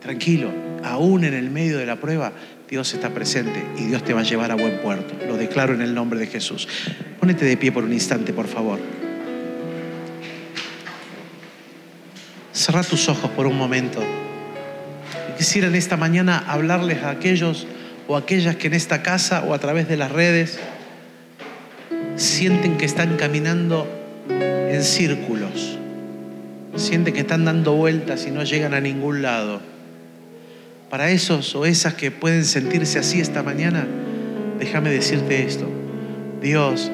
tranquilo, aún en el medio de la prueba, Dios está presente y Dios te va a llevar a buen puerto. Lo declaro en el nombre de Jesús. Pónete de pie por un instante, por favor. Cerra tus ojos por un momento. Quisiera en esta mañana hablarles a aquellos o aquellas que en esta casa o a través de las redes sienten que están caminando en círculos, sienten que están dando vueltas y no llegan a ningún lado. Para esos o esas que pueden sentirse así esta mañana, déjame decirte esto. Dios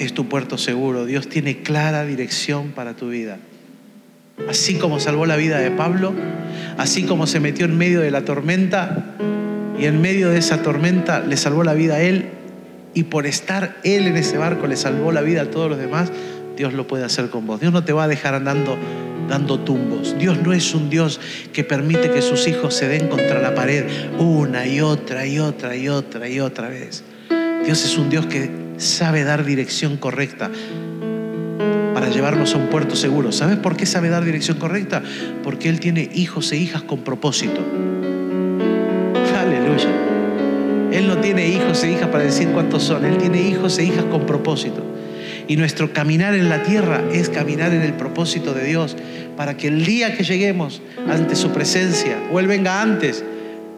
es tu puerto seguro, Dios tiene clara dirección para tu vida. Así como salvó la vida de Pablo, así como se metió en medio de la tormenta y en medio de esa tormenta le salvó la vida a él y por estar él en ese barco le salvó la vida a todos los demás, Dios lo puede hacer con vos. Dios no te va a dejar andando dando tumbos. Dios no es un Dios que permite que sus hijos se den contra la pared una y otra y otra y otra y otra vez. Dios es un Dios que sabe dar dirección correcta llevarnos a un puerto seguro. ¿Sabes por qué sabe dar dirección correcta? Porque Él tiene hijos e hijas con propósito. Aleluya. Él no tiene hijos e hijas para decir cuántos son. Él tiene hijos e hijas con propósito. Y nuestro caminar en la tierra es caminar en el propósito de Dios para que el día que lleguemos ante su presencia, o Él venga antes,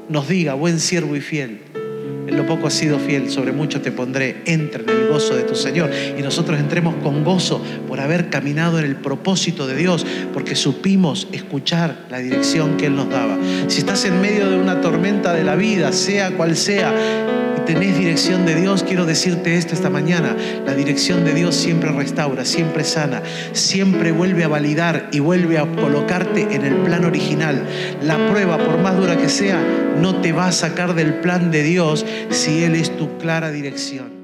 nos diga, buen siervo y fiel, en lo poco has sido fiel, sobre mucho te pondré, entra en el gozo de tu Señor. Y nosotros entremos con gozo por haber caminado en el propósito de Dios, porque supimos escuchar la dirección que Él nos daba. Si estás en medio de una tormenta de la vida, sea cual sea, tenés dirección de Dios, quiero decirte esto esta mañana. La dirección de Dios siempre restaura, siempre sana, siempre vuelve a validar y vuelve a colocarte en el plan original. La prueba, por más dura que sea, no te va a sacar del plan de Dios si Él es tu clara dirección.